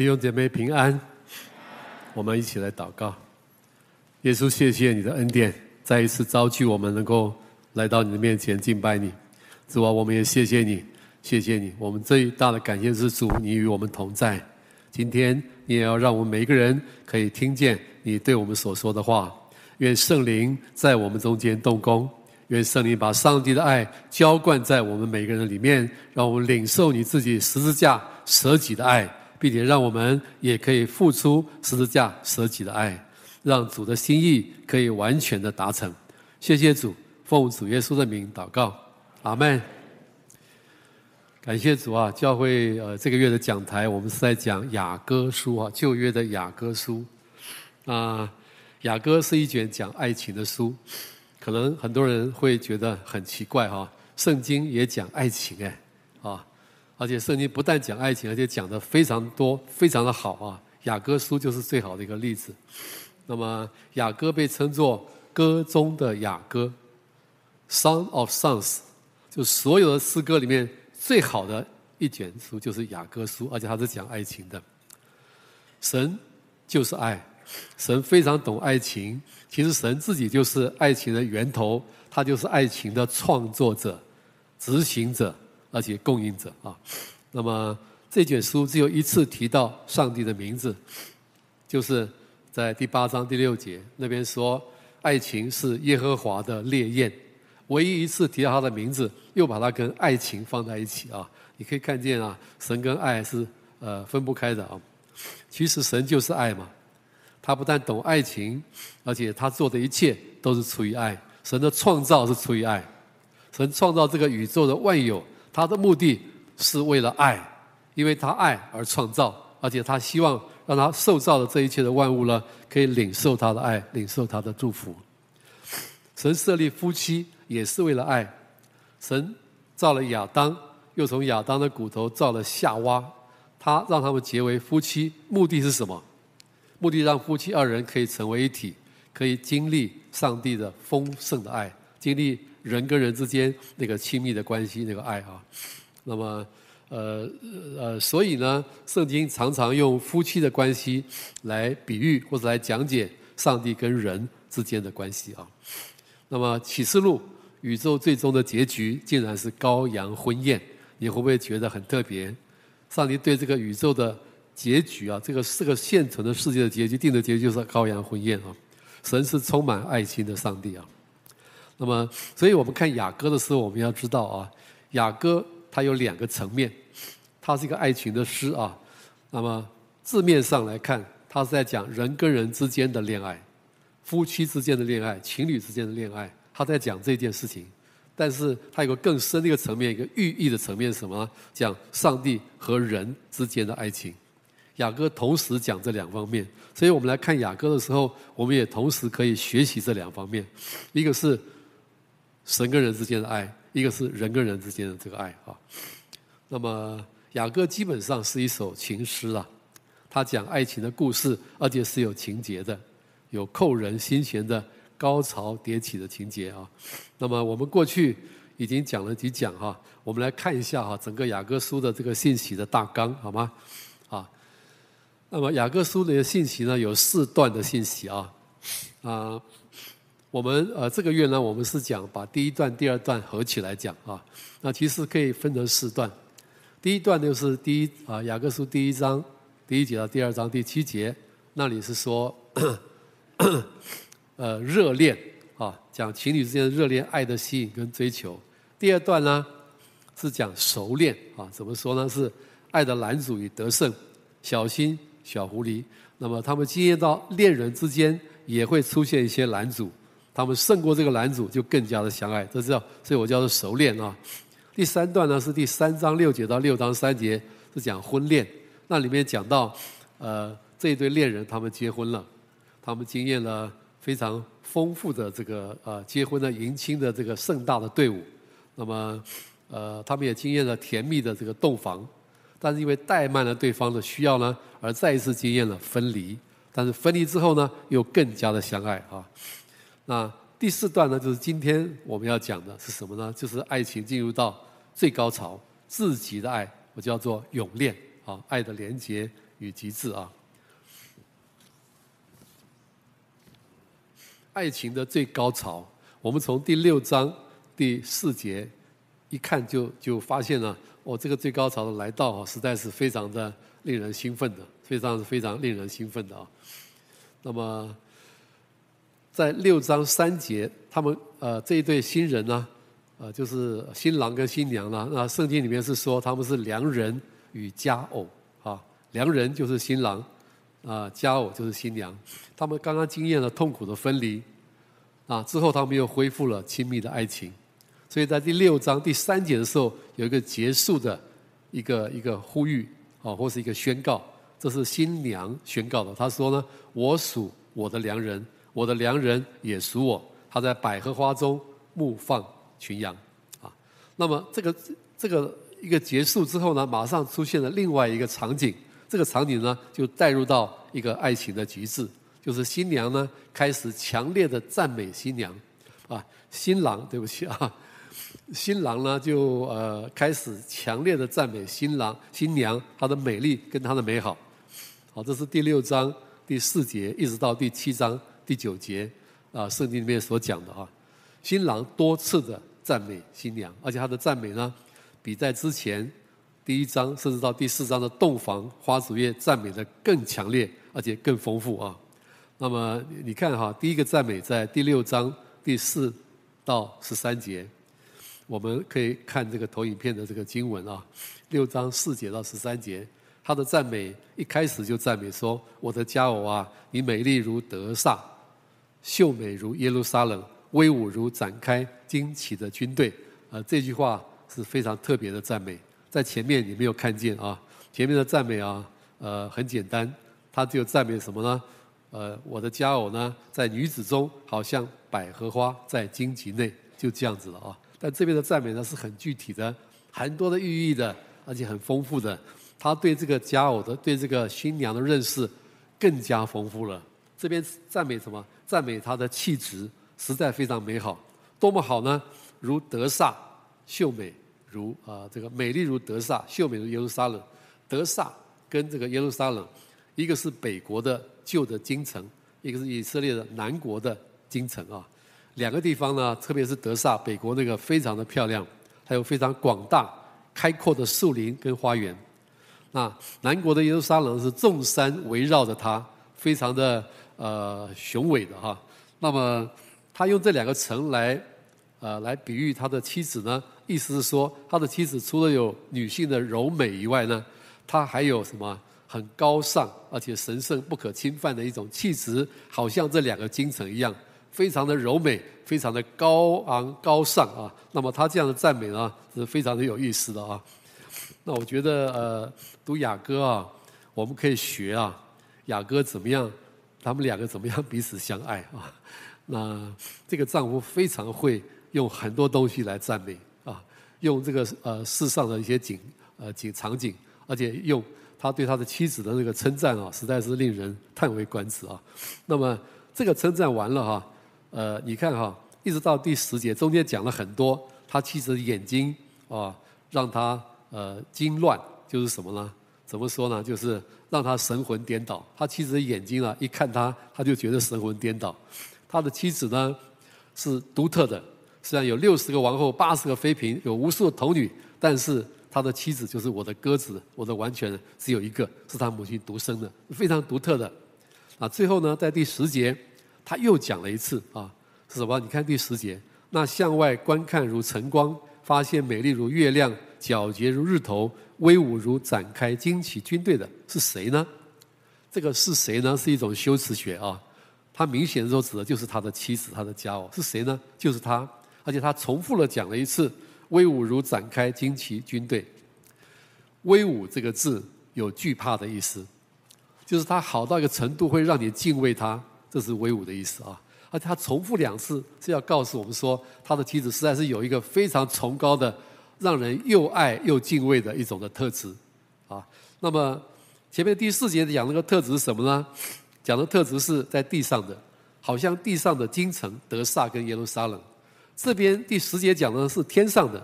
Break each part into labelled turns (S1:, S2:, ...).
S1: 弟兄姐妹平安，我们一起来祷告。耶稣，谢谢你的恩典，再一次召聚我们能够来到你的面前敬拜你。主啊，我们也谢谢你，谢谢你。我们最大的感谢是主，你与我们同在。今天你也要让我们每一个人可以听见你对我们所说的话。愿圣灵在我们中间动工，愿圣灵把上帝的爱浇灌在我们每个人里面，让我们领受你自己十字架舍己的爱。并且让我们也可以付出十字架舍己的爱，让主的心意可以完全的达成。谢谢主，奉主耶稣的名祷告，阿门。感谢主啊！教会呃这个月的讲台，我们是在讲雅歌书啊，旧约的雅歌书。啊，雅歌是一卷讲爱情的书，可能很多人会觉得很奇怪哈，圣经也讲爱情哎，啊。而且圣经不但讲爱情，而且讲的非常多，非常的好啊！雅歌书就是最好的一个例子。那么雅歌被称作歌中的雅歌，Song of Songs，就所有的诗歌里面最好的一卷书就是雅歌书，而且它是讲爱情的。神就是爱，神非常懂爱情。其实神自己就是爱情的源头，他就是爱情的创作者、执行者。而且供应者啊，那么这卷书只有一次提到上帝的名字，就是在第八章第六节那边说，爱情是耶和华的烈焰，唯一一次提到他的名字，又把它跟爱情放在一起啊。你可以看见啊，神跟爱是呃分不开的啊。其实神就是爱嘛，他不但懂爱情，而且他做的一切都是出于爱。神的创造是出于爱，神创造这个宇宙的万有。他的目的是为了爱，因为他爱而创造，而且他希望让他受造的这一切的万物呢，可以领受他的爱，领受他的祝福。神设立夫妻也是为了爱，神造了亚当，又从亚当的骨头造了夏娃，他让他们结为夫妻，目的是什么？目的让夫妻二人可以成为一体，可以经历上帝的丰盛的爱，经历。人跟人之间那个亲密的关系，那个爱啊，那么呃呃，所以呢，圣经常常用夫妻的关系来比喻或者来讲解上帝跟人之间的关系啊。那么启示录宇宙最终的结局竟然是羔羊婚宴，你会不会觉得很特别？上帝对这个宇宙的结局啊，这个这个现存的世界的结局定的结局就是羔羊婚宴啊。神是充满爱心的上帝啊。那么，所以我们看雅歌的时候，我们要知道啊，雅歌它有两个层面，它是一个爱情的诗啊。那么字面上来看，它是在讲人跟人之间的恋爱，夫妻之间的恋爱，情侣之间的恋爱，他在讲这件事情。但是它有个更深的一个层面，一个寓意的层面是什么？讲上帝和人之间的爱情。雅歌同时讲这两方面，所以我们来看雅歌的时候，我们也同时可以学习这两方面，一个是。神跟人之间的爱，一个是人跟人之间的这个爱啊。那么雅歌基本上是一首情诗啊，它讲爱情的故事，而且是有情节的，有扣人心弦的高潮迭起的情节啊。那么我们过去已经讲了几讲哈，我们来看一下哈，整个雅歌书的这个信息的大纲好吗？啊，那么雅歌书的信息呢，有四段的信息啊，啊。我们呃这个月呢，我们是讲把第一段、第二段合起来讲啊。那其实可以分成四段。第一段就是第一啊雅各书第一章第一节到第二章第七节，那里是说 呃热恋啊，讲情侣之间的热恋、爱的吸引跟追求。第二段呢是讲熟练啊，怎么说呢？是爱的拦阻与得胜，小心小狐狸。那么他们经验到恋人之间也会出现一些拦阻。他们胜过这个男主，就更加的相爱，这叫，所以我叫做熟练啊。第三段呢是第三章六节到六章三节，是讲婚恋。那里面讲到，呃，这一对恋人他们结婚了，他们经验了非常丰富的这个呃结婚的迎亲的这个盛大的队伍。那么，呃，他们也经验了甜蜜的这个洞房，但是因为怠慢了对方的需要呢，而再一次经验了分离。但是分离之后呢，又更加的相爱啊。那第四段呢，就是今天我们要讲的是什么呢？就是爱情进入到最高潮、至极的爱，我叫做永恋啊，爱的连结与极致啊。爱情的最高潮，我们从第六章第四节一看就就发现了，哦，这个最高潮的来到啊，实在是非常的令人兴奋的，非常非常令人兴奋的啊。那么，在六章三节，他们呃这一对新人呢，呃就是新郎跟新娘呢，那圣经里面是说他们是良人与佳偶啊，良人就是新郎啊，佳偶就是新娘，他们刚刚经验了痛苦的分离。啊！之后他们又恢复了亲密的爱情，所以在第六章第三节的时候，有一个结束的一个一个呼吁啊，或是一个宣告，这是新娘宣告的。他说呢：“我属我的良人，我的良人也属我。他在百合花中牧放群羊。”啊，那么这个这个一个结束之后呢，马上出现了另外一个场景，这个场景呢就带入到一个爱情的极致。就是新娘呢，开始强烈的赞美新娘，啊，新郎对不起啊，新郎呢就呃开始强烈的赞美新郎新娘她的美丽跟她的美好，好，这是第六章第四节一直到第七章第九节啊，圣经里面所讲的啊，新郎多次的赞美新娘，而且他的赞美呢，比在之前第一章甚至到第四章的洞房花烛夜赞美的更强烈，而且更丰富啊。那么你看哈，第一个赞美在第六章第四到十三节，我们可以看这个投影片的这个经文啊，六章四节到十三节，他的赞美一开始就赞美说：“我的佳偶啊，你美丽如得撒，秀美如耶路撒冷，威武如展开旌旗的军队。”啊，这句话是非常特别的赞美，在前面你没有看见啊，前面的赞美啊，呃，很简单，他就赞美什么呢？呃，我的佳偶呢，在女子中好像百合花在荆棘内，就这样子了啊。但这边的赞美呢，是很具体的，很多的寓意的，而且很丰富的。他对这个佳偶的，对这个新娘的认识更加丰富了。这边赞美什么？赞美她的气质，实在非常美好。多么好呢？如德萨，秀美如啊、呃，这个美丽如德萨，秀美如耶路撒冷。德萨跟这个耶路撒冷，一个是北国的。旧的京城，一个是以色列的南国的京城啊，两个地方呢，特别是德萨北国那个非常的漂亮，还有非常广大开阔的树林跟花园。那南国的耶路撒冷是众山围绕着它，非常的呃雄伟的哈。那么他用这两个城来呃来比喻他的妻子呢，意思是说他的妻子除了有女性的柔美以外呢，他还有什么？很高尚而且神圣不可侵犯的一种气质，好像这两个京城一样，非常的柔美，非常的高昂高尚啊。那么他这样的赞美呢，是非常的有意思的啊。那我觉得呃，读雅歌啊，我们可以学啊，雅歌怎么样？他们两个怎么样彼此相爱啊？那这个丈夫非常会用很多东西来赞美啊，用这个呃世上的一些景呃景场景，而且用。他对他的妻子的那个称赞啊，实在是令人叹为观止啊。那么这个称赞完了哈，呃，你看哈，一直到第十节中间讲了很多，他妻子的眼睛啊，让他呃惊乱，就是什么呢？怎么说呢？就是让他神魂颠倒。他妻子的眼睛啊，一看他，他就觉得神魂颠倒。他的妻子呢是独特的，虽然有六十个王后，八十个妃嫔，有无数的童女，但是。他的妻子就是我的鸽子，我的完全只有一个，是他母亲独生的，非常独特的。啊，最后呢，在第十节，他又讲了一次啊，是什么？你看第十节，那向外观看如晨光，发现美丽如月亮，皎洁如日头，威武如展开旌旗军队的是谁呢？这个是谁呢？是一种修辞学啊。他明显说指的就是他的妻子，他的家哦是谁呢？就是他，而且他重复了讲了一次。威武如展开旌旗军队，威武这个字有惧怕的意思，就是他好到一个程度会让你敬畏他，这是威武的意思啊。而且他重复两次是要告诉我们说，他的妻子实在是有一个非常崇高的、让人又爱又敬畏的一种的特质啊。那么前面第四节讲那个特质是什么呢？讲的特质是在地上的，好像地上的京城德撒跟耶路撒冷。这边第十节讲的是天上的，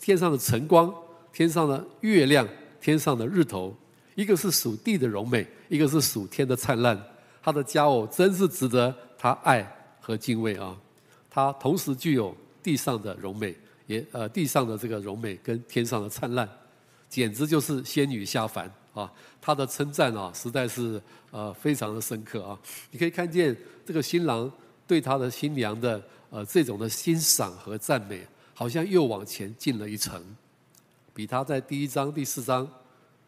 S1: 天上的晨光，天上的月亮，天上的日头，一个是属地的柔美，一个是属天的灿烂。他的家偶真是值得他爱和敬畏啊！他同时具有地上的荣美，也呃地上的这个荣美跟天上的灿烂，简直就是仙女下凡啊！他的称赞啊，实在是呃非常的深刻啊！你可以看见这个新郎对他的新娘的呃这种的欣赏和赞美，好像又往前进了一层，比他在第一章第四章。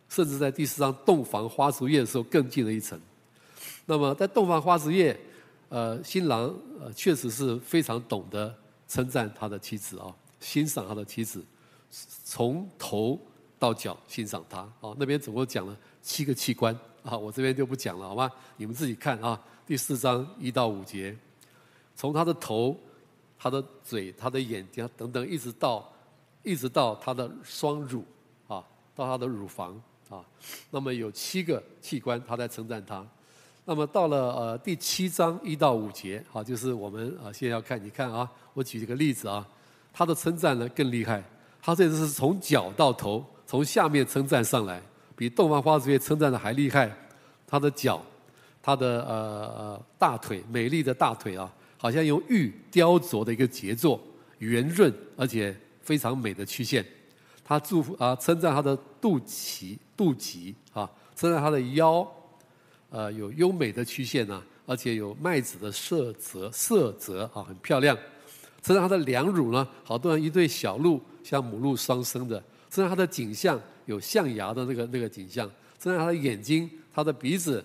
S1: 甚至在第四章洞房花烛夜的时候更进了一层。那么在洞房花烛夜，呃，新郎呃确实是非常懂得称赞他的妻子啊，欣赏他的妻子，从头到脚欣赏他啊。那边总共讲了七个器官啊，我这边就不讲了，好吗？你们自己看啊。第四章一到五节，从他的头、他的嘴、他的眼睛等等，一直到一直到他的双乳啊，到他的乳房。啊，那么有七个器官，他在称赞他。那么到了呃第七章一到五节，啊，就是我们啊现在要看，你看啊，我举一个例子啊，他的称赞呢更厉害，他这次是从脚到头，从下面称赞上来，比洞房花烛夜称赞的还厉害。他的脚，他的呃呃大腿，美丽的大腿啊，好像用玉雕琢的一个杰作，圆润而且非常美的曲线。他祝福啊，称赞他的肚脐、肚脐啊，称赞他的腰，呃，有优美的曲线呢、而且有麦子的色泽，色泽啊，很漂亮。称赞他的两乳呢，好多人一对小鹿，像母鹿双生的。称赞他的颈项有象牙的那个那个颈项。称赞他的眼睛、他的鼻子，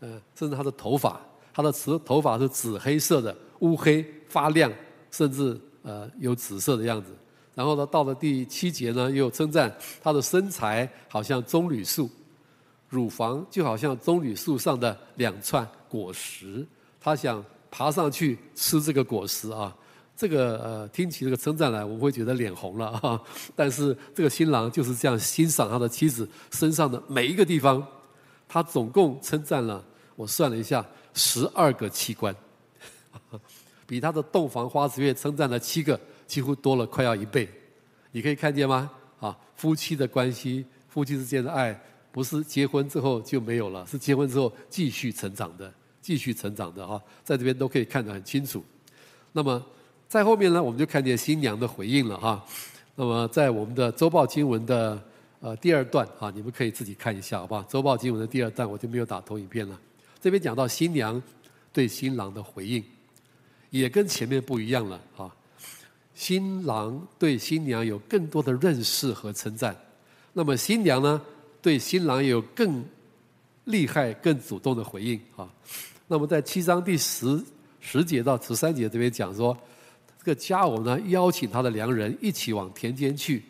S1: 呃，甚至他的头发，他的头头发是紫黑色的，乌黑发亮，甚至呃有紫色的样子。然后呢，到了第七节呢，又称赞他的身材好像棕榈树，乳房就好像棕榈树上的两串果实。他想爬上去吃这个果实啊，这个呃，听起这个称赞来，我会觉得脸红了啊。但是这个新郎就是这样欣赏他的妻子身上的每一个地方。他总共称赞了，我算了一下，十二个器官，比他的洞房花烛夜称赞了七个。几乎多了快要一倍，你可以看见吗？啊，夫妻的关系，夫妻之间的爱，不是结婚之后就没有了，是结婚之后继续成长的，继续成长的哈，在这边都可以看得很清楚。那么在后面呢，我们就看见新娘的回应了哈。那么在我们的周报经文的呃第二段啊，你们可以自己看一下，好不好？周报经文的第二段我就没有打投影片了。这边讲到新娘对新郎的回应，也跟前面不一样了啊。新郎对新娘有更多的认识和称赞，那么新娘呢，对新郎有更厉害、更主动的回应啊。那么在七章第十十节到十三节这边讲说，这个佳偶呢邀请他的良人一起往田间去，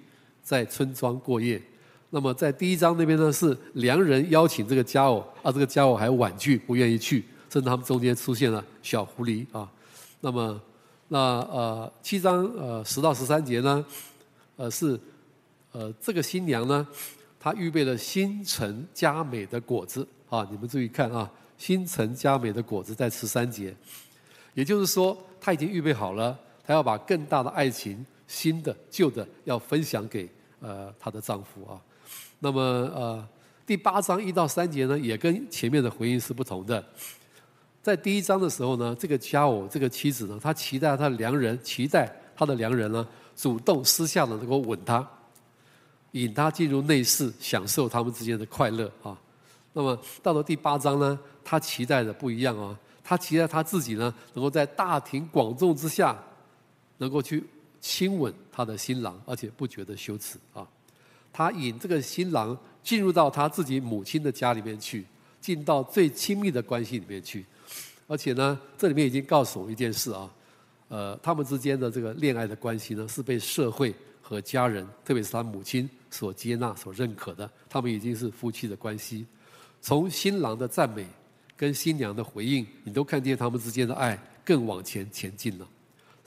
S1: 在村庄过夜。那么在第一章那边呢是良人邀请这个佳偶，啊，这个佳偶还婉拒，不愿意去，甚至他们中间出现了小狐狸啊。那么。那呃七章呃十到十三节呢，呃是呃这个新娘呢，她预备了新陈佳美的果子啊，你们注意看啊，新陈佳美的果子在十三节，也就是说她已经预备好了，她要把更大的爱情，新的旧的要分享给呃她的丈夫啊。那么呃第八章一到三节呢，也跟前面的回应是不同的。在第一章的时候呢，这个佳偶，这个妻子呢，她期待她的良人，期待她的良人呢，主动私下的能够吻她，引他进入内室，享受他们之间的快乐啊。那么到了第八章呢，他期待的不一样啊，他期待他自己呢，能够在大庭广众之下，能够去亲吻他的新郎，而且不觉得羞耻啊。他引这个新郎进入到他自己母亲的家里面去，进到最亲密的关系里面去。而且呢，这里面已经告诉我们一件事啊，呃，他们之间的这个恋爱的关系呢，是被社会和家人，特别是他母亲所接纳、所认可的。他们已经是夫妻的关系。从新郎的赞美跟新娘的回应，你都看见他们之间的爱更往前前进了。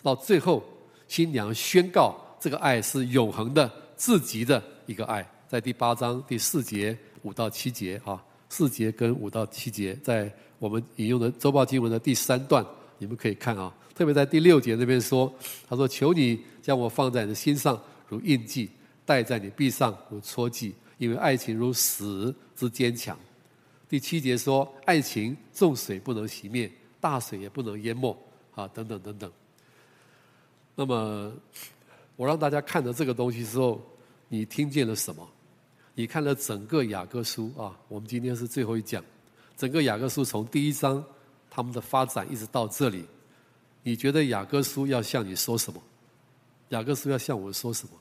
S1: 到最后，新娘宣告这个爱是永恒的、至极的一个爱，在第八章第四节五到七节啊，四节跟五到七节在。我们引用的周报经文的第三段，你们可以看啊，特别在第六节那边说，他说：“求你将我放在你的心上，如印记；戴在你臂上，如戳记。因为爱情如死之坚强。第七节说，爱情重水不能熄灭，大水也不能淹没，啊，等等等等。那么，我让大家看到这个东西之后，你听见了什么？你看了整个雅各书啊，我们今天是最后一讲，整个雅各书从第一章他们的发展一直到这里，你觉得雅各书要向你说什么？雅各书要向我说什么？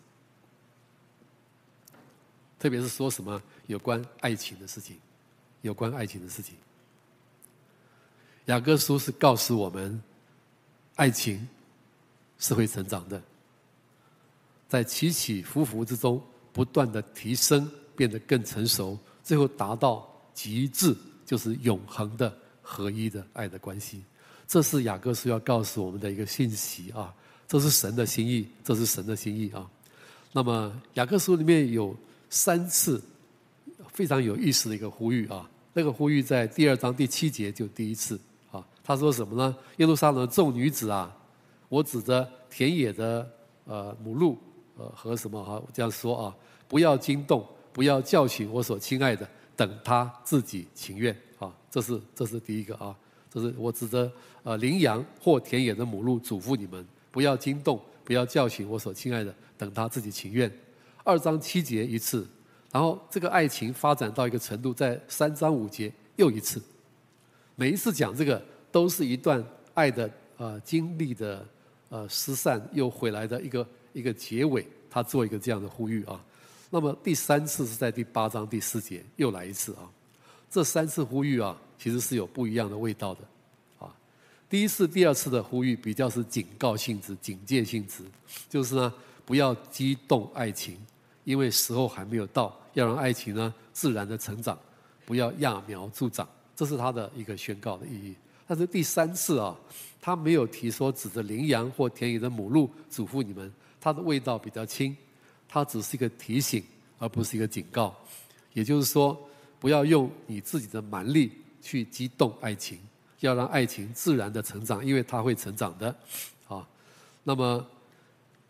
S1: 特别是说什么有关爱情的事情。有关爱情的事情，雅各书是告诉我们，爱情是会成长的，在起起伏伏之中不断的提升，变得更成熟，最后达到极致，就是永恒的合一的爱的关系。这是雅各书要告诉我们的一个信息啊！这是神的心意，这是神的心意啊！那么雅各书里面有三次非常有意思的一个呼吁啊！那个呼吁在第二章第七节就第一次啊，他说什么呢？耶路撒冷众女子啊，我指着田野的呃母鹿呃和什么哈这样说啊，不要惊动，不要叫醒我所亲爱的，等他自己情愿啊。这是这是第一个啊，这是我指着呃羚羊或田野的母鹿嘱咐你们，不要惊动，不要叫醒我所亲爱的，等他自己情愿。二章七节一次。然后这个爱情发展到一个程度，在三章五节又一次，每一次讲这个都是一段爱的呃经历的呃失散又回来的一个一个结尾，他做一个这样的呼吁啊。那么第三次是在第八章第四节又来一次啊。这三次呼吁啊，其实是有不一样的味道的啊。第一次、第二次的呼吁比较是警告性质、警戒性质，就是呢不要激动爱情，因为时候还没有到。要让爱情呢自然的成长，不要揠苗助长，这是他的一个宣告的意义。但是第三次啊，他没有提说指着羚羊或田野的母鹿嘱咐你们，它的味道比较轻，它只是一个提醒，而不是一个警告。也就是说，不要用你自己的蛮力去激动爱情，要让爱情自然的成长，因为它会成长的。啊，那么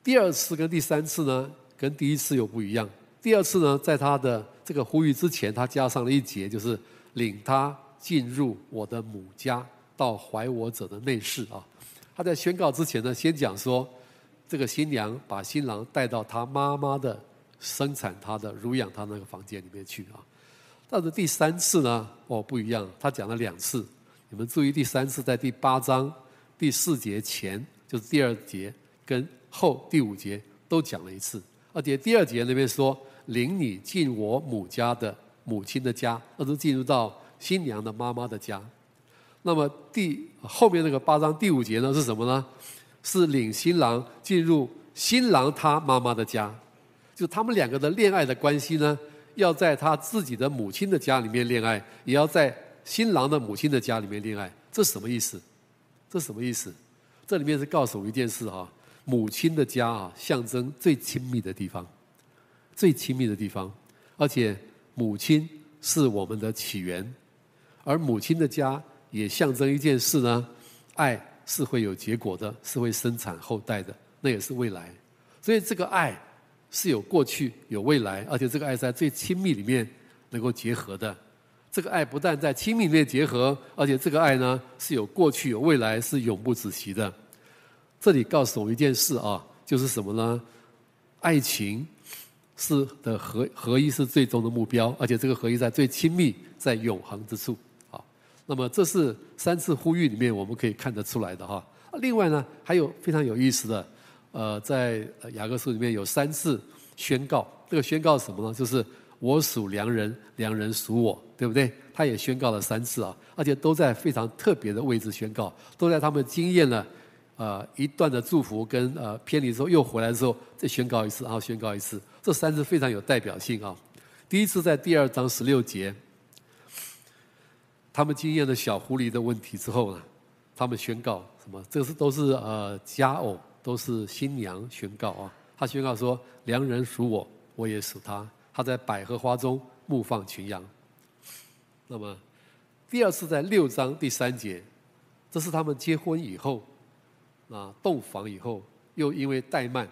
S1: 第二次跟第三次呢，跟第一次又不一样。第二次呢，在他的这个呼吁之前，他加上了一节，就是领他进入我的母家，到怀我者的内室啊。他在宣告之前呢，先讲说，这个新娘把新郎带到他妈妈的生产他的、乳养他那个房间里面去啊。但是第三次呢，哦不一样，他讲了两次。你们注意，第三次在第八章第四节前，就是第二节跟后第五节都讲了一次，而且第二节那边说。领你进我母家的母亲的家，而是进入到新娘的妈妈的家。那么第后面那个八章第五节呢是什么呢？是领新郎进入新郎他妈妈的家，就他们两个的恋爱的关系呢，要在他自己的母亲的家里面恋爱，也要在新郎的母亲的家里面恋爱。这什么意思？这什么意思？这里面是告诉我一件事哈，母亲的家啊，象征最亲密的地方。最亲密的地方，而且母亲是我们的起源，而母亲的家也象征一件事呢，爱是会有结果的，是会生产后代的，那也是未来。所以这个爱是有过去有未来，而且这个爱在最亲密里面能够结合的。这个爱不但在亲密里面结合，而且这个爱呢是有过去有未来，是永不止息的。这里告诉我们一件事啊，就是什么呢？爱情。是的合合一是最终的目标，而且这个合一在最亲密，在永恒之处。啊，那么这是三次呼吁里面我们可以看得出来的哈。另外呢，还有非常有意思的，呃，在雅各书里面有三次宣告，这个宣告什么呢？就是我属良人，良人属我，对不对？他也宣告了三次啊，而且都在非常特别的位置宣告，都在他们经验了呃一段的祝福跟呃偏离之后又回来之后再宣告一次，然后宣告一次。这三次非常有代表性啊！第一次在第二章十六节，他们经验了小狐狸的问题之后呢，他们宣告什么？这是都是呃佳偶，都是新娘宣告啊。他宣告说：“良人属我，我也属他。他在百合花中牧放群羊。”那么第二次在六章第三节，这是他们结婚以后啊，洞房以后，又因为怠慢，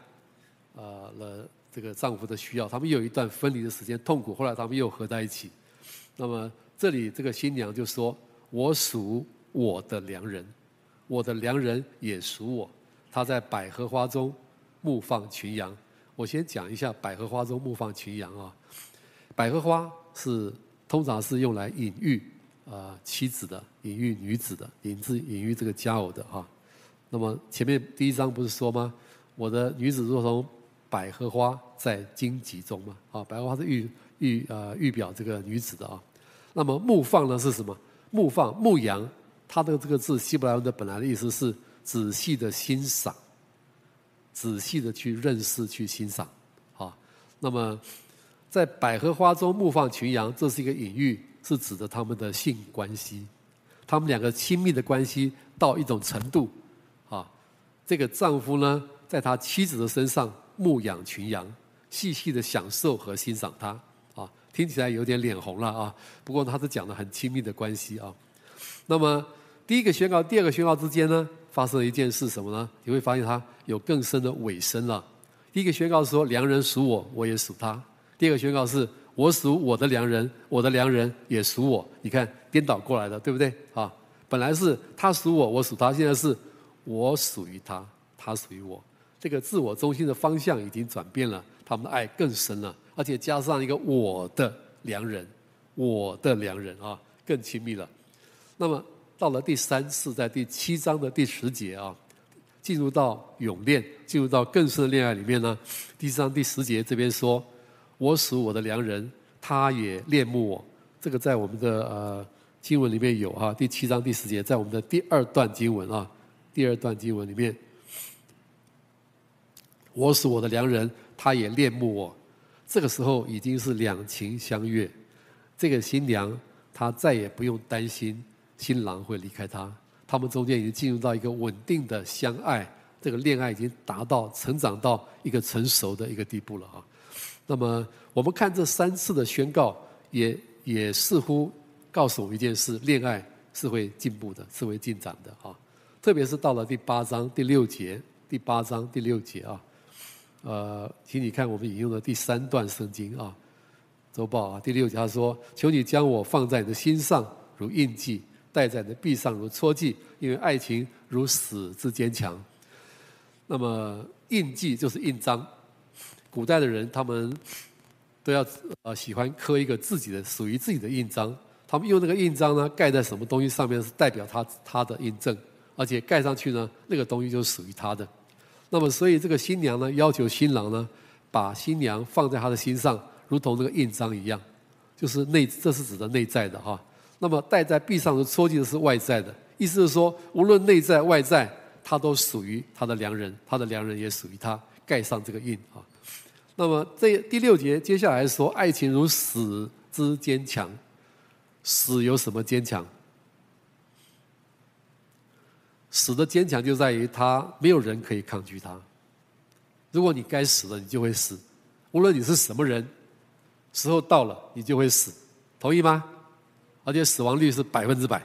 S1: 呃了。这个丈夫的需要，他们又有一段分离的时间，痛苦。后来他们又合在一起。那么这里这个新娘就说：“我属我的良人，我的良人也属我。他在百合花中牧放群羊。”我先讲一下百合花中牧放群羊啊。百合花是通常是用来隐喻啊妻子的，隐喻女子的，隐字隐喻这个佳偶的哈。那么前面第一章不是说吗？我的女子如同百合花在荆棘中嘛，啊，百合花是预预呃预表这个女子的啊。那么牧放呢是什么？牧放牧羊，它的这个字希伯来文的本来的意思是仔细的欣赏，仔细的去认识去欣赏，啊。那么在百合花中牧放群羊，这是一个隐喻，是指的他们的性关系，他们两个亲密的关系到一种程度，这个丈夫呢。在他妻子的身上牧养群羊，细细的享受和欣赏他，啊，听起来有点脸红了啊。不过他是讲的很亲密的关系啊。那么第一个宣告、第二个宣告之间呢，发生了一件事什么呢？你会发现他有更深的尾声了。第一个宣告说良人属我，我也属他。第二个宣告是我属我的良人，我的良人也属我。你看颠倒过来的，对不对？啊，本来是他属我，我属他，现在是我属于他，他属于我。这个自我中心的方向已经转变了，他们的爱更深了，而且加上一个我的良人，我的良人啊，更亲密了。那么到了第三次，在第七章的第十节啊，进入到永恋，进入到更深的恋爱里面呢。第三章第十节这边说：“我属我的良人，他也恋慕我。”这个在我们的呃经文里面有哈，第七章第十节，在我们的第二段经文啊，第二段经文里面。我是我的良人，他也恋慕我。这个时候已经是两情相悦，这个新娘她再也不用担心新郎会离开她。他们中间已经进入到一个稳定的相爱，这个恋爱已经达到成长到一个成熟的一个地步了啊。那么我们看这三次的宣告，也也似乎告诉我们一件事：恋爱是会进步的，是会进展的啊。特别是到了第八章第六节，第八章第六节啊。呃，请你看我们引用的第三段圣经啊，周报啊，第六节他说：“求你将我放在你的心上，如印记；戴在你的臂上，如戳记。因为爱情如死之坚强。”那么印记就是印章。古代的人他们都要呃喜欢刻一个自己的属于自己的印章。他们用那个印章呢，盖在什么东西上面是代表他他的印证，而且盖上去呢，那个东西就是属于他的。那么，所以这个新娘呢，要求新郎呢，把新娘放在他的心上，如同那个印章一样，就是内，这是指的内在的哈。那么戴在臂上的戳记是外在的，意思是说，无论内在外在，他都属于他的良人，他的良人也属于他，盖上这个印啊。那么这第六节接下来说，爱情如死之坚强，死有什么坚强？死的坚强就在于他没有人可以抗拒他。如果你该死了，你就会死，无论你是什么人，时候到了你就会死，同意吗？而且死亡率是百分之百，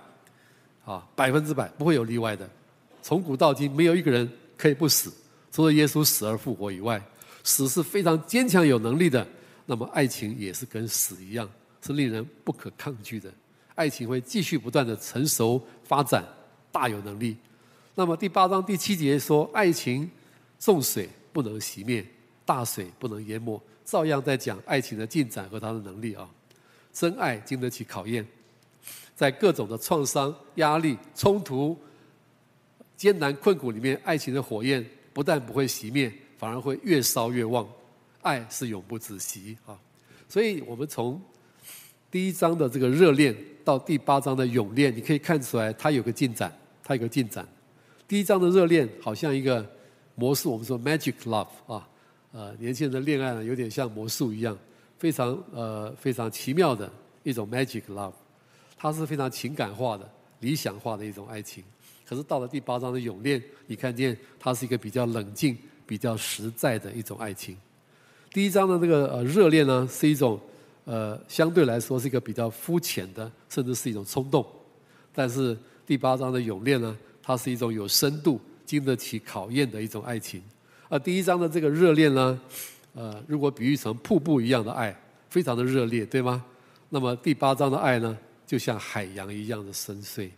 S1: 啊，百分之百不会有例外的。从古到今没有一个人可以不死，除了耶稣死而复活以外，死是非常坚强有能力的。那么爱情也是跟死一样，是令人不可抗拒的。爱情会继续不断的成熟发展，大有能力。那么第八章第七节说：“爱情，重水不能熄灭，大水不能淹没。”照样在讲爱情的进展和它的能力啊。真爱经得起考验，在各种的创伤、压力、冲突、艰难困苦里面，爱情的火焰不但不会熄灭，反而会越烧越旺。爱是永不止息啊！所以我们从第一章的这个热恋到第八章的永恋，你可以看出来，它有个进展，它有个进展。第一章的热恋好像一个魔术，我们说 magic love 啊，呃，年轻人的恋爱呢有点像魔术一样，非常呃非常奇妙的一种 magic love，它是非常情感化的、理想化的一种爱情。可是到了第八章的永恋，你看见它是一个比较冷静、比较实在的一种爱情。第一章的这个呃热恋呢，是一种呃相对来说是一个比较肤浅的，甚至是一种冲动。但是第八章的永恋呢，它是一种有深度、经得起考验的一种爱情，而第一章的这个热恋呢，呃，如果比喻成瀑布一样的爱，非常的热烈，对吗？那么第八章的爱呢，就像海洋一样的深邃。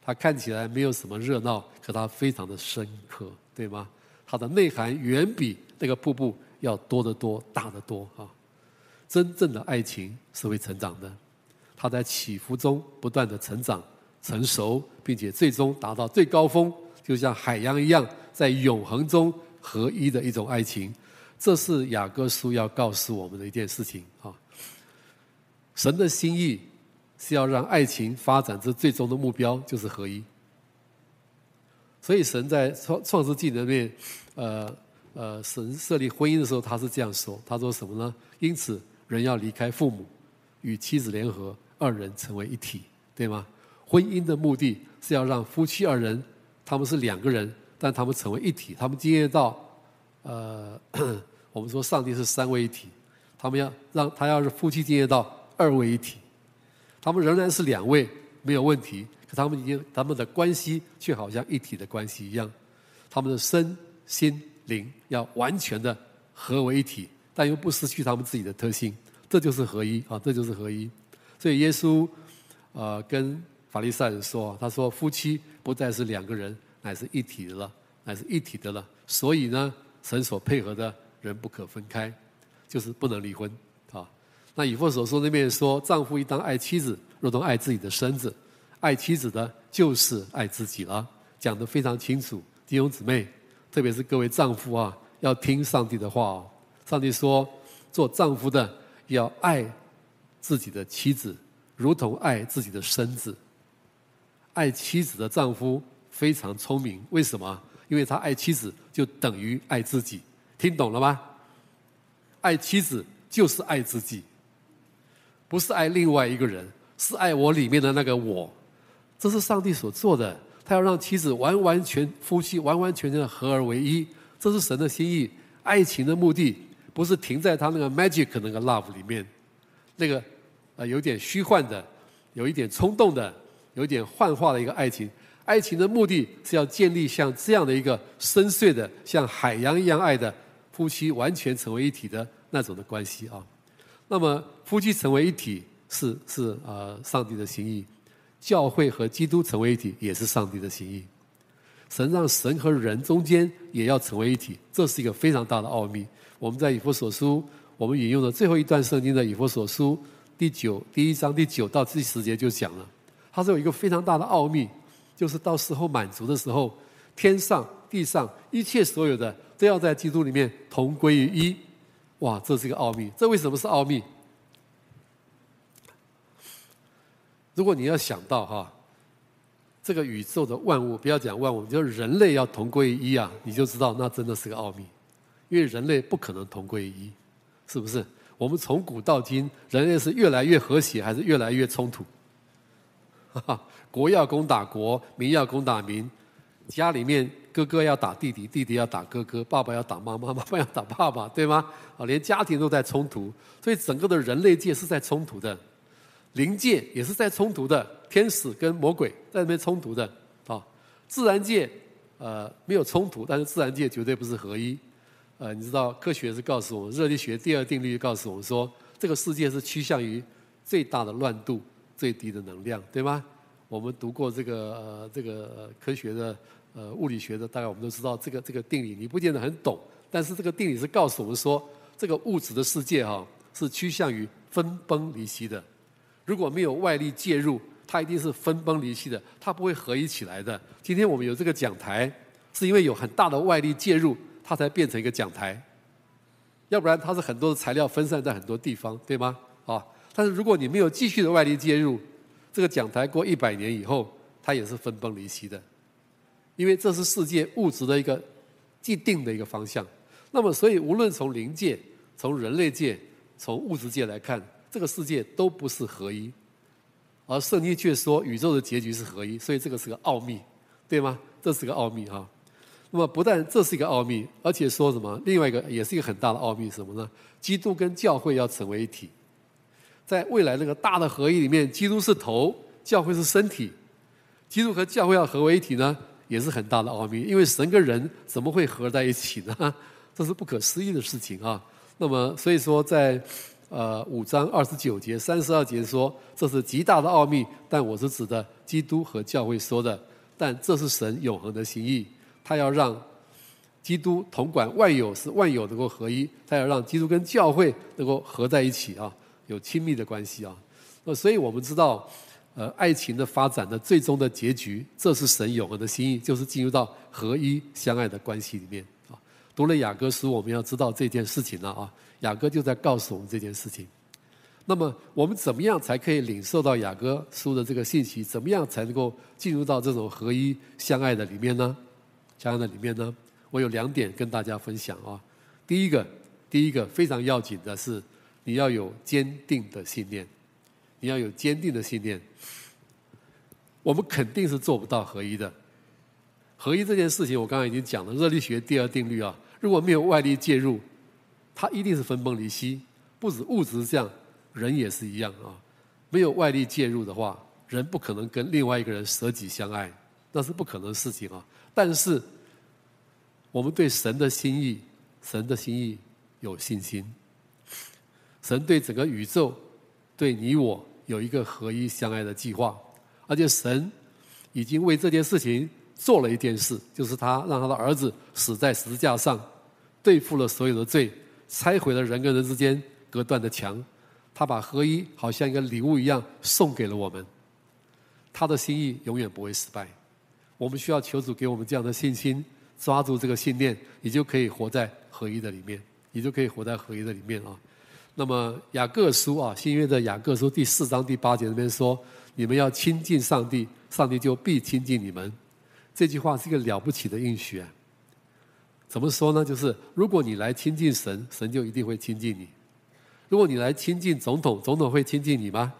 S1: 它看起来没有什么热闹，可它非常的深刻，对吗？它的内涵远比那个瀑布要多得多、大得多啊！真正的爱情是会成长的，它在起伏中不断的成长、成熟，并且最终达到最高峰，就像海洋一样，在永恒中合一的一种爱情。这是雅各书要告诉我们的一件事情啊！神的心意是要让爱情发展至最终的目标，就是合一。所以神在创创世纪里面，呃呃，神设立婚姻的时候，他是这样说：他说什么呢？因此，人要离开父母，与妻子联合，二人成为一体，对吗？婚姻的目的是要让夫妻二人，他们是两个人，但他们成为一体，他们经验到，呃。我们说上帝是三位一体，他们要让他要是夫妻经验到二位一体，他们仍然是两位没有问题，可他们已经他们的关系却好像一体的关系一样，他们的身心灵要完全的合为一体，但又不失去他们自己的特性，这就是合一啊，这就是合一。所以耶稣、呃、跟法利赛人说，他说夫妻不再是两个人，乃是一体的了，乃是一体的了。所以呢，神所配合的。人不可分开，就是不能离婚啊。那以弗所书那边说，丈夫应当爱妻子，如同爱自己的身子。爱妻子的，就是爱自己了，讲得非常清楚。弟兄姊妹，特别是各位丈夫啊，要听上帝的话哦。上帝说，做丈夫的要爱自己的妻子，如同爱自己的身子。爱妻子的丈夫非常聪明，为什么？因为他爱妻子，就等于爱自己。听懂了吗？爱妻子就是爱自己，不是爱另外一个人，是爱我里面的那个我。这是上帝所做的，他要让妻子完完全夫妻完完全全的合而为一，这是神的心意。爱情的目的不是停在他那个 magic 那个 love 里面，那个呃有点虚幻的，有一点冲动的，有点幻化的一个爱情。爱情的目的是要建立像这样的一个深邃的，像海洋一样爱的。夫妻完全成为一体的那种的关系啊，那么夫妻成为一体是是呃上帝的心意，教会和基督成为一体也是上帝的心意，神让神和人中间也要成为一体，这是一个非常大的奥秘。我们在以弗所书，我们引用的最后一段圣经的以弗所书第九第一章第九到第十节就讲了，它是有一个非常大的奥秘，就是到时候满足的时候，天上地上一切所有的。都要在基督里面同归于一，哇，这是一个奥秘。这为什么是奥秘？如果你要想到哈，这个宇宙的万物，不要讲万物，就是人类要同归于一啊，你就知道那真的是个奥秘。因为人类不可能同归于一，是不是？我们从古到今，人类是越来越和谐，还是越来越冲突？哈哈，国要攻打国，民要攻打民，家里面。哥哥要打弟弟，弟弟要打哥哥，爸爸要打妈妈，妈妈要打爸爸，对吗？啊，连家庭都在冲突，所以整个的人类界是在冲突的，灵界也是在冲突的，天使跟魔鬼在那边冲突的，啊，自然界呃没有冲突，但是自然界绝对不是合一，呃，你知道科学是告诉我们，热力学第二定律告诉我们说，这个世界是趋向于最大的乱度，最低的能量，对吗？我们读过这个这个科学的。呃，物理学的大概我们都知道这个这个定理，你不见得很懂，但是这个定理是告诉我们说，这个物质的世界哈、是趋向于分崩离析的。如果没有外力介入，它一定是分崩离析的，它不会合一起来的。今天我们有这个讲台，是因为有很大的外力介入，它才变成一个讲台。要不然它是很多的材料分散在很多地方，对吗？啊，但是如果你没有继续的外力介入，这个讲台过一百年以后，它也是分崩离析的。因为这是世界物质的一个既定的一个方向，那么所以无论从灵界、从人类界、从物质界来看，这个世界都不是合一，而圣经却说宇宙的结局是合一，所以这个是个奥秘，对吗？这是个奥秘哈。那么不但这是一个奥秘，而且说什么？另外一个也是一个很大的奥秘，什么呢？基督跟教会要成为一体，在未来那个大的合一里面，基督是头，教会是身体，基督和教会要合为一体呢？也是很大的奥秘，因为神跟人怎么会合在一起呢？这是不可思议的事情啊。那么，所以说在呃五章二十九节、三十二节说，这是极大的奥秘，但我是指的基督和教会说的。但这是神永恒的心意，他要让基督统管万有，使万有能够合一；他要让基督跟教会能够合在一起啊，有亲密的关系啊。那所以我们知道，呃，爱情的发展的最终的结局，这是神永恒的心意，就是进入到合一相爱的关系里面啊。读了雅歌书，我们要知道这件事情了啊。雅歌就在告诉我们这件事情。那么我们怎么样才可以领受到雅歌书的这个信息？怎么样才能够进入到这种合一相爱的里面呢？相爱的里面呢？我有两点跟大家分享啊。第一个，第一个非常要紧的是，你要有坚定的信念。你要有坚定的信念。我们肯定是做不到合一的。合一这件事情，我刚刚已经讲了热力学第二定律啊。如果没有外力介入，它一定是分崩离析。不止物质是这样。人也是一样啊，没有外力介入的话，人不可能跟另外一个人舍己相爱，那是不可能的事情啊。但是，我们对神的心意，神的心意有信心。神对整个宇宙，对你我有一个合一相爱的计划，而且神已经为这件事情做了一件事，就是他让他的儿子死在十字架上，对付了所有的罪，拆毁了人跟人之间隔断的墙。他把合一好像一个礼物一样送给了我们，他的心意永远不会失败。我们需要求主给我们这样的信心，抓住这个信念，你就可以活在合一的里面，你就可以活在合一的里面啊。那么雅各书啊，新约的雅各书第四章第八节那边说：“你们要亲近上帝，上帝就必亲近你们。”这句话是一个了不起的应许啊。怎么说呢？就是如果你来亲近神，神就一定会亲近你。如果你来亲近总统，总统会亲近你吗？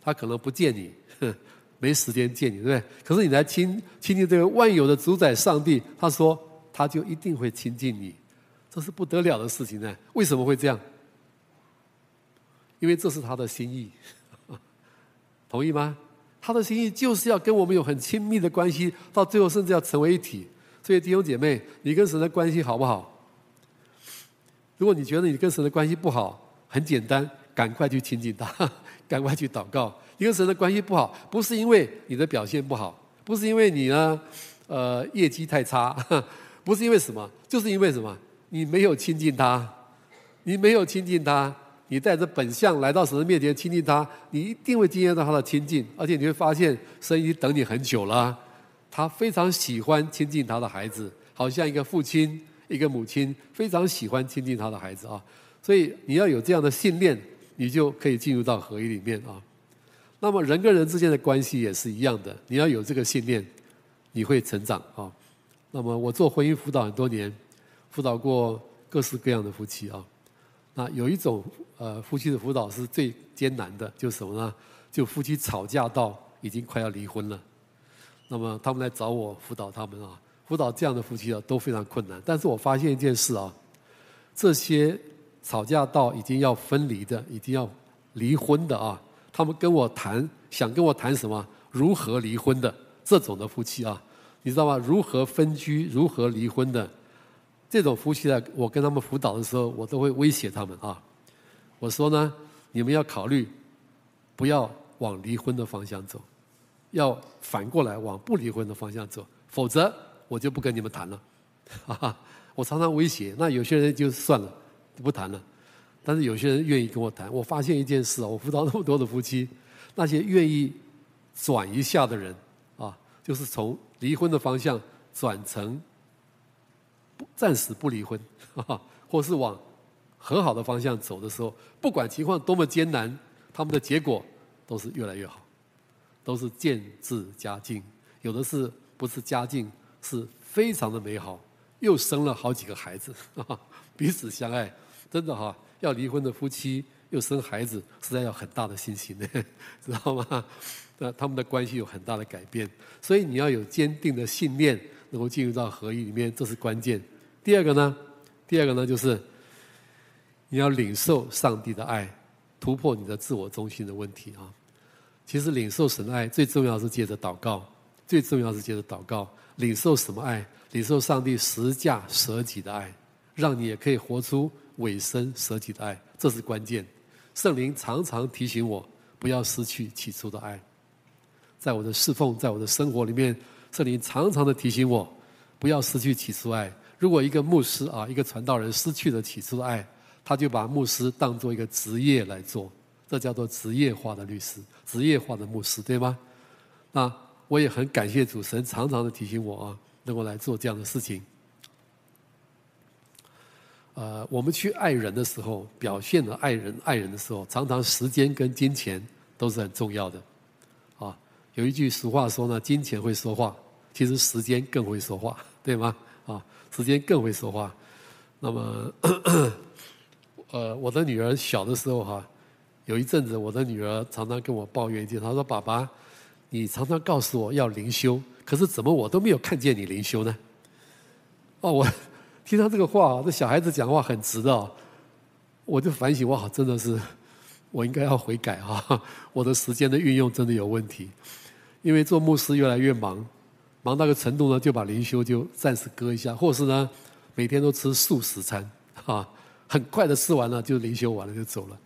S1: 他可能不见你，没时间见你，对不对？可是你来亲亲近这个万有的主宰上帝，他说他就一定会亲近你，这是不得了的事情呢。为什么会这样？因为这是他的心意，同意吗？他的心意就是要跟我们有很亲密的关系，到最后甚至要成为一体。所以弟兄姐妹，你跟神的关系好不好？如果你觉得你跟神的关系不好，很简单，赶快去亲近他，赶快去祷告。你跟神的关系不好，不是因为你的表现不好，不是因为你呢，呃，业绩太差，不是因为什么，就是因为什么？你没有亲近他，你没有亲近他，你带着本相来到神的面前亲近他，你一定会经验到他的亲近，而且你会发现神已经等你很久了，他非常喜欢亲近他的孩子，好像一个父亲。一个母亲非常喜欢亲近他的孩子啊，所以你要有这样的信念，你就可以进入到合一里面啊。那么人跟人之间的关系也是一样的，你要有这个信念，你会成长啊。那么我做婚姻辅导很多年，辅导过各式各样的夫妻啊。那有一种呃夫妻的辅导是最艰难的，就是什么呢？就夫妻吵架到已经快要离婚了，那么他们来找我辅导他们啊。辅导这样的夫妻啊，都非常困难。但是我发现一件事啊，这些吵架到已经要分离的、已经要离婚的啊，他们跟我谈，想跟我谈什么？如何离婚的这种的夫妻啊，你知道吗？如何分居、如何离婚的这种夫妻呢？我跟他们辅导的时候，我都会威胁他们啊。我说呢，你们要考虑，不要往离婚的方向走，要反过来往不离婚的方向走，否则。我就不跟你们谈了，哈哈，我常常威胁，那有些人就算了，不谈了。但是有些人愿意跟我谈。我发现一件事啊，我辅导那么多的夫妻，那些愿意转一下的人啊，就是从离婚的方向转成暂时不离婚，哈哈，或是往和好的方向走的时候，不管情况多么艰难，他们的结果都是越来越好，都是渐至佳境，有的是不是佳境？是非常的美好，又生了好几个孩子，彼此相爱，真的哈，要离婚的夫妻又生孩子，实在要很大的信心呢，知道吗？那他们的关系有很大的改变，所以你要有坚定的信念，能够进入到合一里面，这是关键。第二个呢，第二个呢，就是你要领受上帝的爱，突破你的自我中心的问题啊。其实领受神的爱最重要是借着祷告。最重要是接着祷告，领受什么爱？领受上帝十架舍己的爱，让你也可以活出委身舍己的爱，这是关键。圣灵常常提醒我，不要失去起初的爱。在我的侍奉，在我的生活里面，这里常常的提醒我，不要失去起初爱。如果一个牧师啊，一个传道人失去了起初爱，他就把牧师当做一个职业来做，这叫做职业化的律师，职业化的牧师，对吗？那我也很感谢主神，常常的提醒我啊，能够来做这样的事情。呃，我们去爱人的时候，表现了爱人爱人的时候，常常时间跟金钱都是很重要的。啊，有一句俗话说呢，金钱会说话，其实时间更会说话，对吗？啊，时间更会说话。那么。呃，我的女儿小的时候哈，有一阵子，我的女儿常常跟我抱怨一句，她说：“爸爸，你常常告诉我要灵修，可是怎么我都没有看见你灵修呢？”哦，我 听到这个话，这小孩子讲话很直的哦，我就反省，哇，真的是我应该要悔改啊！我的时间的运用真的有问题，因为做牧师越来越忙，忙到个程度呢，就把灵修就暂时搁一下，或是呢，每天都吃素食餐啊。很快的吃完了，就灵修完了就走了。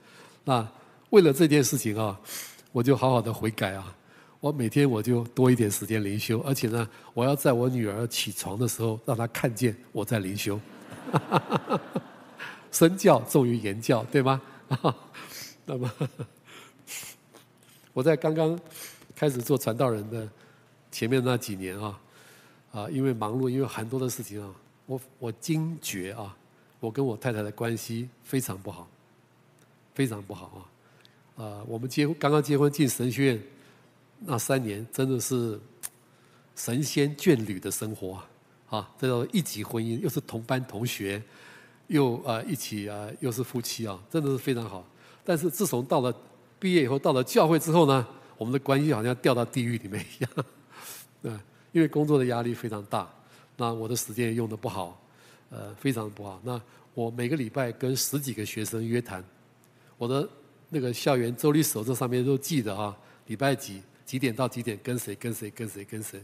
S1: 那为了这件事情啊，我就好好的悔改啊。我每天我就多一点时间灵修，而且呢，我要在我女儿起床的时候，让她看见我在灵修。身教重于言教，对吗？那么 我在刚刚开始做传道人的前面那几年啊，啊，因为忙碌，因为很多的事情啊，我我惊觉啊。我跟我太太的关系非常不好，非常不好啊！啊，我们结刚刚结婚进神学院那三年，真的是 神仙眷侣的生活啊！这种一级婚姻，又是同班同学，又啊一起啊，又是夫妻啊，真的是非常好。但是自从到了毕业以后，到了教会之后呢，我们的关系好像掉到地狱里面一样。嗯，因为工作的压力非常大，那我的时间也用的不好。呃，非常不好。那我每个礼拜跟十几个学生约谈，我的那个校园周历手册上面都记得啊，礼拜几几点到几点跟谁跟谁跟谁跟谁。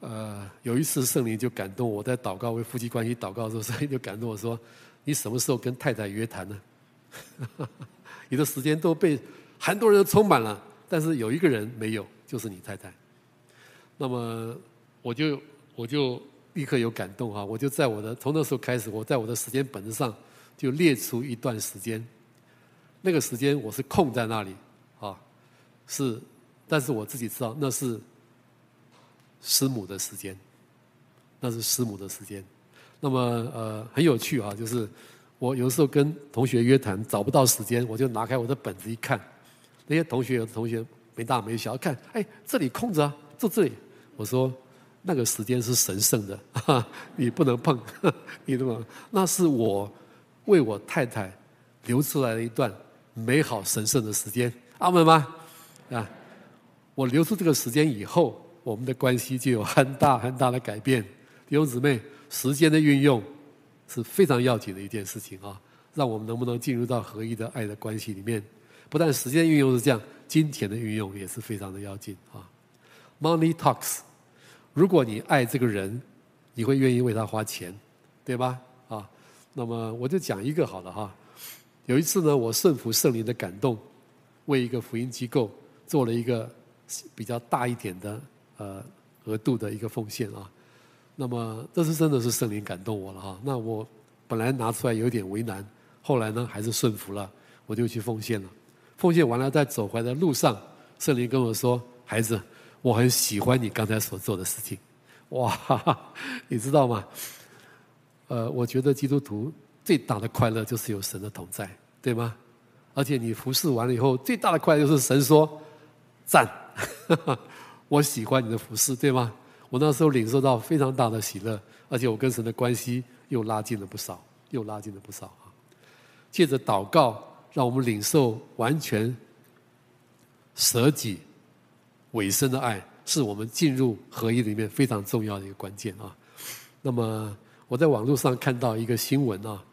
S1: 呃，有一次圣灵就感动我在祷告为夫妻关系祷告的时候，圣灵就感动我说：“你什么时候跟太太约谈呢？” 你的时间都被很多人都充满了，但是有一个人没有，就是你太太。那么我就我就。立刻有感动哈，我就在我的从那时候开始，我在我的时间本子上就列出一段时间，那个时间我是空在那里啊，是，但是我自己知道那是师母的时间，那是师母的时间。那么呃很有趣啊，就是我有时候跟同学约谈找不到时间，我就拿开我的本子一看，那些同学有的同学没大没小，看哎这里空着啊，坐这里，我说。那个时间是神圣的，你不能碰，你懂吗？那是我为我太太留出来的一段美好神圣的时间，阿门吗？啊，我留出这个时间以后，我们的关系就有很大很大的改变。弟兄姊妹，时间的运用是非常要紧的一件事情啊！让我们能不能进入到合一的爱的关系里面？不但时间运用是这样，金钱的运用也是非常的要紧啊！Money talks。如果你爱这个人，你会愿意为他花钱，对吧？啊，那么我就讲一个好了哈。有一次呢，我顺服圣灵的感动，为一个福音机构做了一个比较大一点的呃额度的一个奉献啊。那么这是真的是圣灵感动我了哈。那我本来拿出来有点为难，后来呢还是顺服了，我就去奉献了。奉献完了，在走回来的路上，圣灵跟我说：“孩子。”我很喜欢你刚才所做的事情，哇，你知道吗？呃，我觉得基督徒最大的快乐就是有神的同在，对吗？而且你服侍完了以后，最大的快乐就是神说赞，我喜欢你的服侍，对吗？我那时候领受到非常大的喜乐，而且我跟神的关系又拉近了不少，又拉近了不少啊！借着祷告，让我们领受完全舍己。尾声的爱是我们进入合一里面非常重要的一个关键啊。那么我在网络上看到一个新闻啊，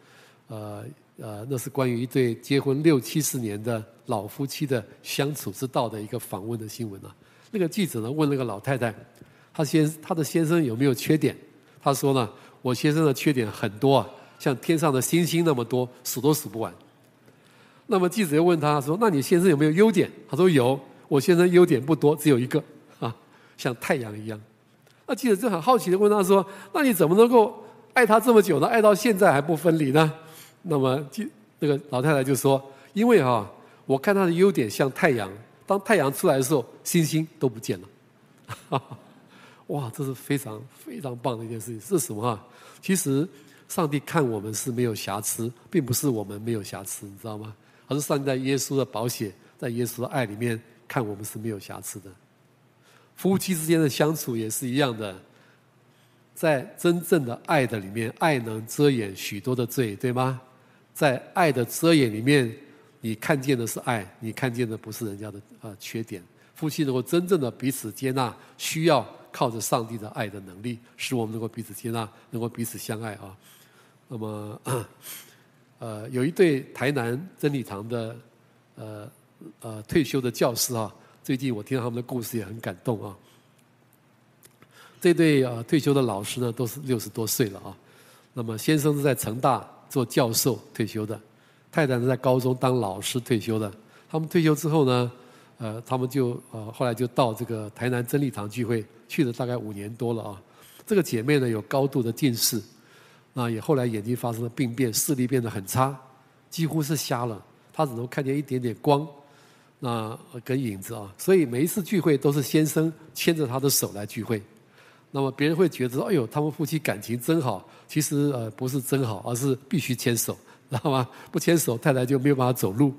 S1: 呃，呃，那是关于一对结婚六七十年的老夫妻的相处之道的一个访问的新闻啊。那个记者呢问那个老太太，她先她的先生有没有缺点？她说呢，我先生的缺点很多啊，像天上的星星那么多，数都数不完。那么记者又问他说，那你先生有没有优点？他说有，我先生优点不多，只有一个啊，像太阳一样。那记者就很好奇的问他说，那你怎么能够爱他这么久呢？爱到现在还不分离呢？那么就，那个老太太就说：“因为哈，我看他的优点像太阳，当太阳出来的时候，星星都不见了。”哈哈，哇，这是非常非常棒的一件事情。是什么啊？其实，上帝看我们是没有瑕疵，并不是我们没有瑕疵，你知道吗？而是上帝在耶稣的宝血，在耶稣的爱里面看我们是没有瑕疵的。夫妻之间的相处也是一样的，在真正的爱的里面，爱能遮掩许多的罪，对吗？在爱的遮掩里面，你看见的是爱，你看见的不是人家的呃缺点。夫妻能够真正的彼此接纳，需要靠着上帝的爱的能力，使我们能够彼此接纳，能够彼此相爱啊。那么，呃，有一对台南真理堂的呃呃退休的教师啊，最近我听到他们的故事也很感动啊。这对呃退休的老师呢，都是六十多岁了啊。那么先生是在成大。做教授退休的，太太呢在高中当老师退休的。他们退休之后呢，呃，他们就呃后来就到这个台南真理堂聚会，去了大概五年多了啊。这个姐妹呢有高度的近视，啊，也后来眼睛发生了病变，视力变得很差，几乎是瞎了。她只能看见一点点光，那跟影子啊。所以每一次聚会都是先生牵着他的手来聚会。那么别人会觉得：“哎呦，他们夫妻感情真好。”其实呃不是真好，而是必须牵手，知道吗？不牵手，太太就没有办法走路。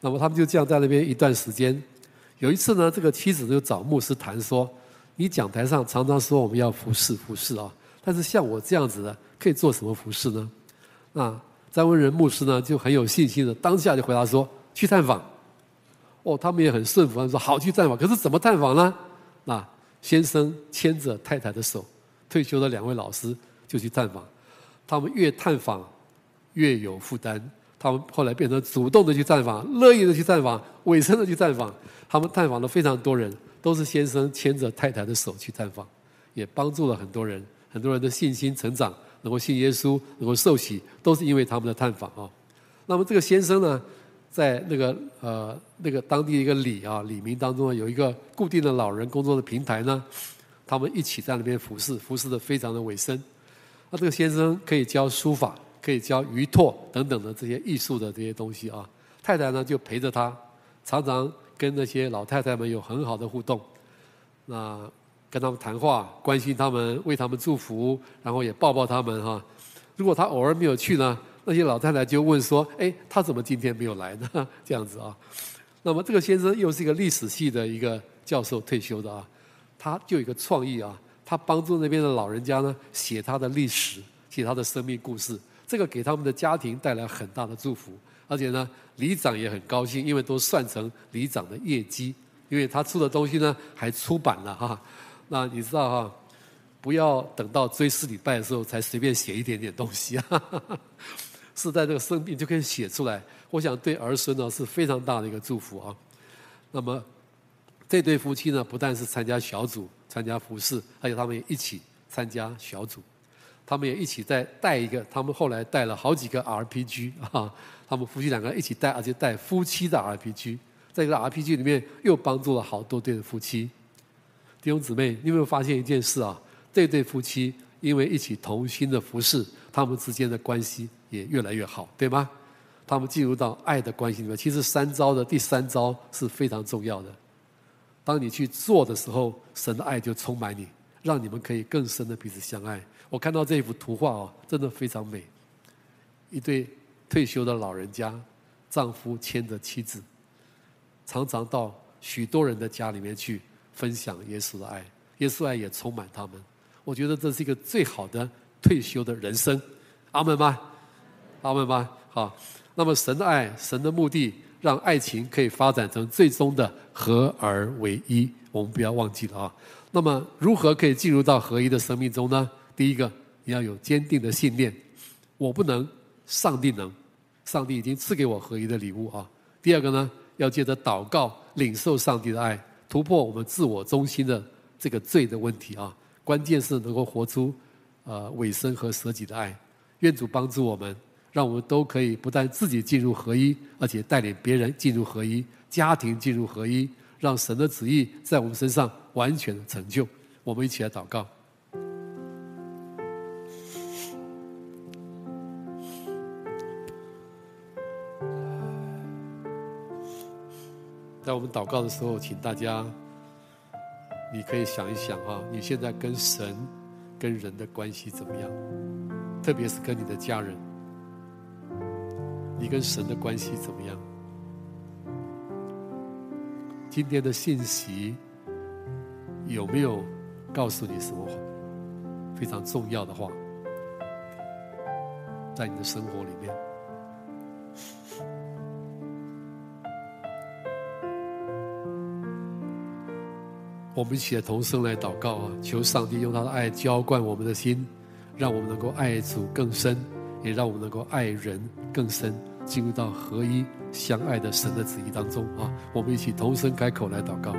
S1: 那么他们就这样在那边一段时间。有一次呢，这个妻子就找牧师谈说：“你讲台上常常说我们要服侍服侍啊，但是像我这样子的，可以做什么服侍呢？”那张文仁牧师呢就很有信心的当下就回答说：“去探访。”哦，他们也很顺服，他们说：“好，去探访。”可是怎么探访呢？那先生牵着太太的手，退休的两位老师就去探访。他们越探访越有负担，他们后来变成主动的去探访，乐意的去探访，委身的去探访。他们探访了非常多人，都是先生牵着太太的手去探访，也帮助了很多人。很多人的信心成长，能够信耶稣，能够受洗，都是因为他们的探访啊。那么这个先生呢？在那个呃那个当地一个里啊里民当中有一个固定的老人工作的平台呢，他们一起在那边服侍，服侍的非常的委身。那这个先生可以教书法，可以教鱼拓等等的这些艺术的这些东西啊。太太呢就陪着他，常常跟那些老太太们有很好的互动，那跟他们谈话，关心他们，为他们祝福，然后也抱抱他们哈。如果他偶尔没有去呢？那些老太太就问说：“哎，他怎么今天没有来呢？” 这样子啊。那么这个先生又是一个历史系的一个教授退休的啊，他就有一个创意啊，他帮助那边的老人家呢写他的历史，写他的生命故事，这个给他们的家庭带来很大的祝福。而且呢，里长也很高兴，因为都算成里长的业绩，因为他出的东西呢还出版了哈。那你知道哈，不要等到追思礼拜的时候才随便写一点点东西啊。是在这个生病就可以写出来，我想对儿孙呢是非常大的一个祝福啊。那么这对夫妻呢，不但是参加小组、参加服侍，而且他们也一起参加小组，他们也一起在带一个，他们后来带了好几个 RPG 啊，他们夫妻两个一起带，而且带夫妻的 RPG，在这个 RPG 里面又帮助了好多对的夫妻。弟兄姊妹，你有没有发现一件事啊？这对夫妻因为一起同心的服侍，他们之间的关系。也越来越好，对吗？他们进入到爱的关系里面。其实三招的第三招是非常重要的。当你去做的时候，神的爱就充满你，让你们可以更深的彼此相爱。我看到这幅图画哦，真的非常美。一对退休的老人家，丈夫牵着妻子，常常到许多人的家里面去分享耶稣的爱，耶稣爱也充满他们。我觉得这是一个最好的退休的人生。阿门吗？阿门吧，好。那么神的爱，神的目的，让爱情可以发展成最终的合而为一。我们不要忘记了啊。那么如何可以进入到合一的生命中呢？第一个，你要有坚定的信念，我不能，上帝能。上帝已经赐给我合一的礼物啊。第二个呢，要借着祷告领受上帝的爱，突破我们自我中心的这个罪的问题啊。关键是能够活出呃委身和舍己的爱。愿主帮助我们，让我们都可以不但自己进入合一，而且带领别人进入合一，家庭进入合一，让神的旨意在我们身上完全的成就。我们一起来祷告。在我们祷告的时候，请大家，你可以想一想哈，你现在跟神、跟人的关系怎么样？特别是跟你的家人，你跟神的关系怎么样？今天的信息有没有告诉你什么非常重要的话？在你的生活里面？我们一起来同声来祷告啊！求上帝用他的爱浇灌我们的心，让我们能够爱主更深，也让我们能够爱人更深，进入到合一相爱的神的旨意当中啊！我们一起同声开口来祷告。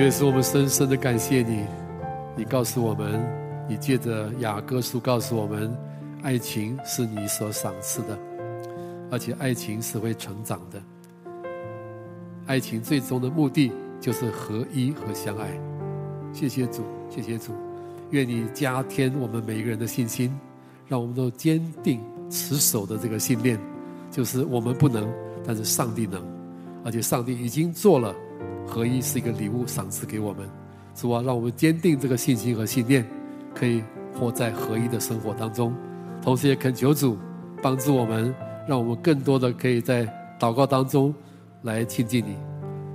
S1: 这也是我们深深的感谢你。你告诉我们，你借着雅歌书告诉我们，爱情是你所赏赐的，而且爱情是会成长的。爱情最终的目的就是合一和相爱。谢谢主，谢谢主。愿你加添我们每一个人的信心，让我们都坚定持守的这个信念，就是我们不能，但是上帝能，而且上帝已经做了。合一是一个礼物，赏赐给我们，主啊，让我们坚定这个信心和信念，可以活在合一的生活当中。同时，也恳求主帮助我们，让我们更多的可以在祷告当中来亲近你，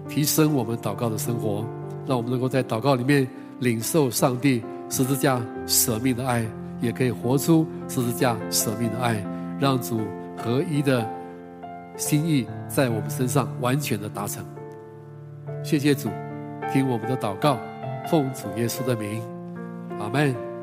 S1: 提升我们祷告的生活，让我们能够在祷告里面领受上帝十字架舍命的爱，也可以活出十字架舍命的爱，让主合一的心意在我们身上完全的达成。谢谢主，听我们的祷告，奉主耶稣的名，阿门。